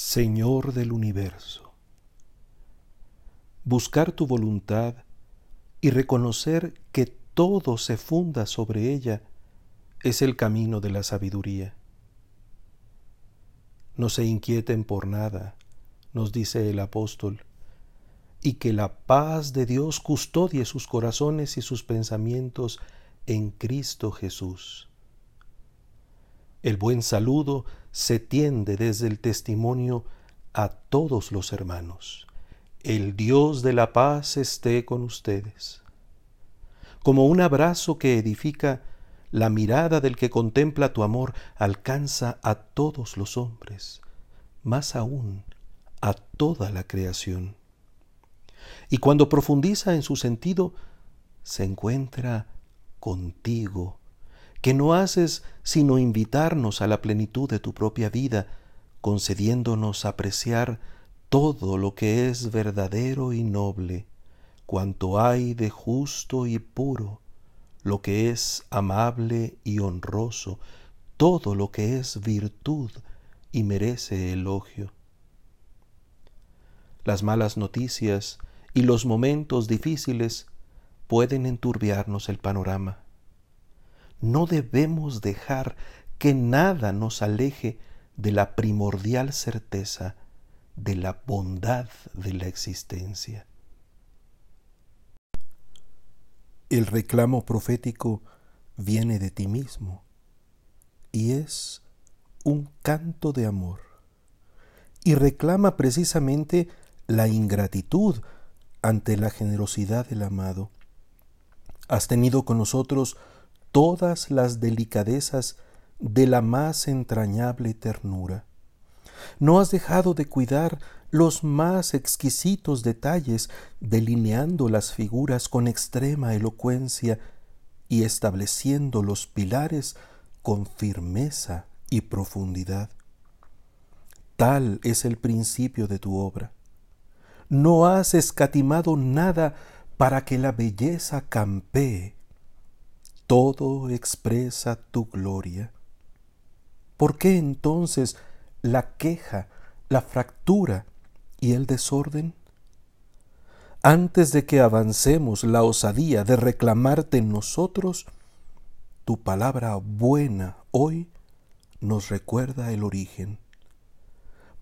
Señor del universo. Buscar tu voluntad y reconocer que todo se funda sobre ella es el camino de la sabiduría. No se inquieten por nada, nos dice el apóstol, y que la paz de Dios custodie sus corazones y sus pensamientos en Cristo Jesús. El buen saludo se tiende desde el testimonio a todos los hermanos. El Dios de la paz esté con ustedes. Como un abrazo que edifica, la mirada del que contempla tu amor alcanza a todos los hombres, más aún a toda la creación. Y cuando profundiza en su sentido, se encuentra contigo, que no haces sino invitarnos a la plenitud de tu propia vida, concediéndonos apreciar todo lo que es verdadero y noble, cuanto hay de justo y puro, lo que es amable y honroso, todo lo que es virtud y merece elogio. Las malas noticias y los momentos difíciles pueden enturbiarnos el panorama. No debemos dejar que nada nos aleje de la primordial certeza de la bondad de la existencia. El reclamo profético viene de ti mismo y es un canto de amor y reclama precisamente la ingratitud ante la generosidad del amado. Has tenido con nosotros todas las delicadezas de la más entrañable ternura. No has dejado de cuidar los más exquisitos detalles, delineando las figuras con extrema elocuencia y estableciendo los pilares con firmeza y profundidad. Tal es el principio de tu obra. No has escatimado nada para que la belleza campee. Todo expresa tu gloria. ¿Por qué entonces la queja, la fractura y el desorden? Antes de que avancemos la osadía de reclamarte en nosotros, tu palabra buena hoy nos recuerda el origen.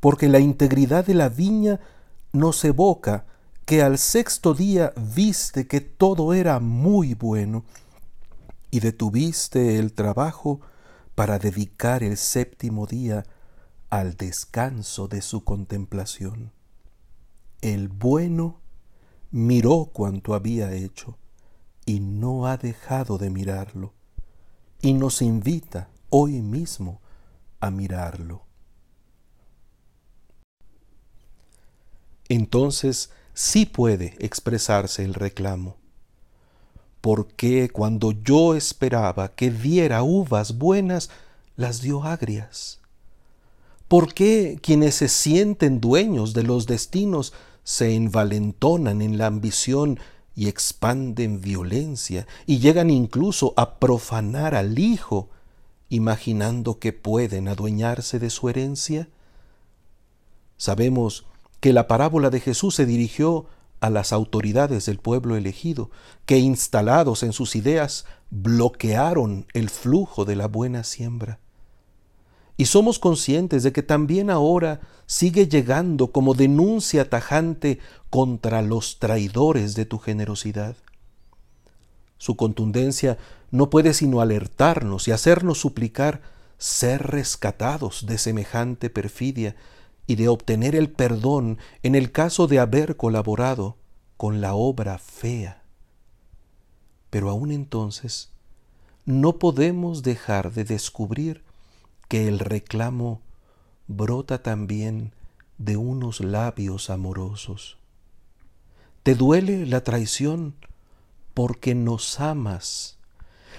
Porque la integridad de la viña nos evoca que al sexto día viste que todo era muy bueno y detuviste el trabajo para dedicar el séptimo día al descanso de su contemplación. El bueno miró cuanto había hecho y no ha dejado de mirarlo, y nos invita hoy mismo a mirarlo. Entonces sí puede expresarse el reclamo. ¿Por qué cuando yo esperaba que diera uvas buenas, las dio agrias? ¿Por qué quienes se sienten dueños de los destinos se envalentonan en la ambición y expanden violencia y llegan incluso a profanar al Hijo, imaginando que pueden adueñarse de su herencia? Sabemos que la parábola de Jesús se dirigió a las autoridades del pueblo elegido, que instalados en sus ideas bloquearon el flujo de la buena siembra. Y somos conscientes de que también ahora sigue llegando como denuncia tajante contra los traidores de tu generosidad. Su contundencia no puede sino alertarnos y hacernos suplicar ser rescatados de semejante perfidia y de obtener el perdón en el caso de haber colaborado con la obra fea. Pero aún entonces no podemos dejar de descubrir que el reclamo brota también de unos labios amorosos. Te duele la traición porque nos amas.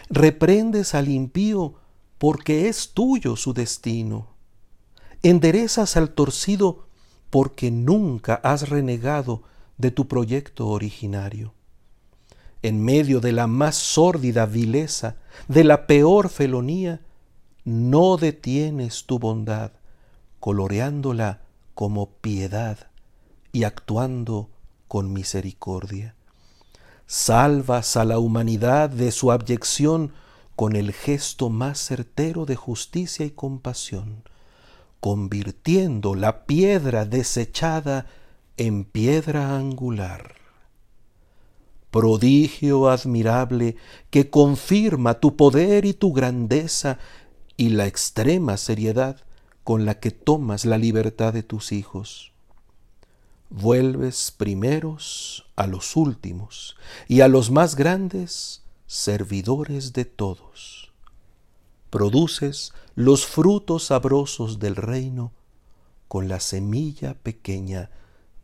Reprendes al impío porque es tuyo su destino enderezas al torcido porque nunca has renegado de tu proyecto originario. En medio de la más sórdida vileza, de la peor felonía, no detienes tu bondad, coloreándola como piedad y actuando con misericordia. Salvas a la humanidad de su abyección con el gesto más certero de justicia y compasión, convirtiendo la piedra desechada en piedra angular. Prodigio admirable que confirma tu poder y tu grandeza y la extrema seriedad con la que tomas la libertad de tus hijos. Vuelves primeros a los últimos y a los más grandes servidores de todos. Produces los frutos sabrosos del reino con la semilla pequeña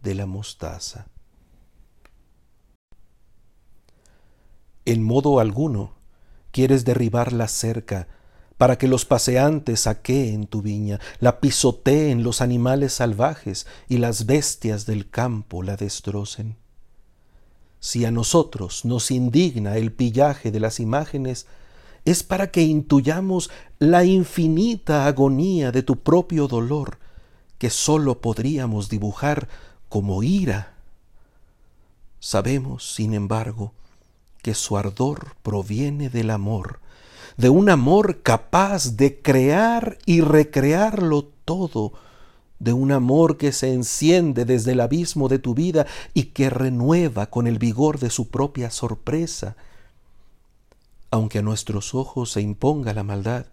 de la mostaza. En modo alguno quieres derribar la cerca para que los paseantes saqueen tu viña, la pisoteen los animales salvajes y las bestias del campo la destrocen. Si a nosotros nos indigna el pillaje de las imágenes, es para que intuyamos la infinita agonía de tu propio dolor, que sólo podríamos dibujar como ira. Sabemos, sin embargo, que su ardor proviene del amor, de un amor capaz de crear y recrearlo todo, de un amor que se enciende desde el abismo de tu vida y que renueva con el vigor de su propia sorpresa. Aunque a nuestros ojos se imponga la maldad,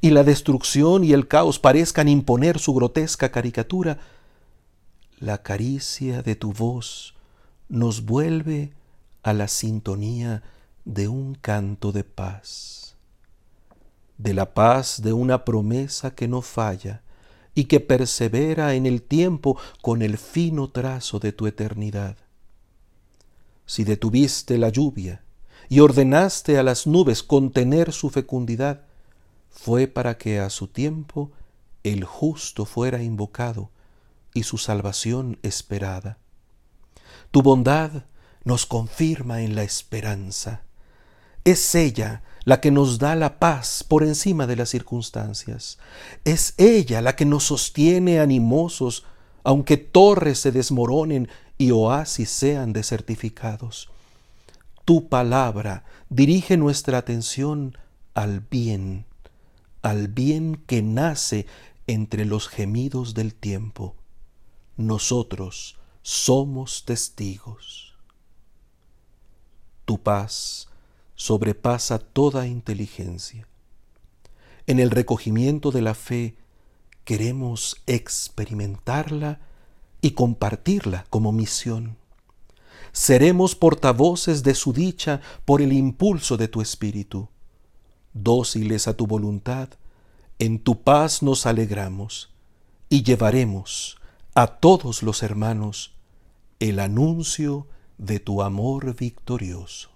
y la destrucción y el caos parezcan imponer su grotesca caricatura, la caricia de tu voz nos vuelve a la sintonía de un canto de paz, de la paz de una promesa que no falla y que persevera en el tiempo con el fino trazo de tu eternidad. Si detuviste la lluvia y ordenaste a las nubes contener su fecundidad, fue para que a su tiempo el justo fuera invocado y su salvación esperada. Tu bondad nos confirma en la esperanza. Es ella la que nos da la paz por encima de las circunstancias. Es ella la que nos sostiene animosos, aunque torres se desmoronen y oasis sean desertificados. Tu palabra dirige nuestra atención al bien, al bien que nace entre los gemidos del tiempo nosotros somos testigos. Tu paz sobrepasa toda inteligencia. En el recogimiento de la fe queremos experimentarla y compartirla como misión. Seremos portavoces de su dicha por el impulso de tu espíritu. Dóciles a tu voluntad, en tu paz nos alegramos y llevaremos a todos los hermanos el anuncio de tu amor victorioso.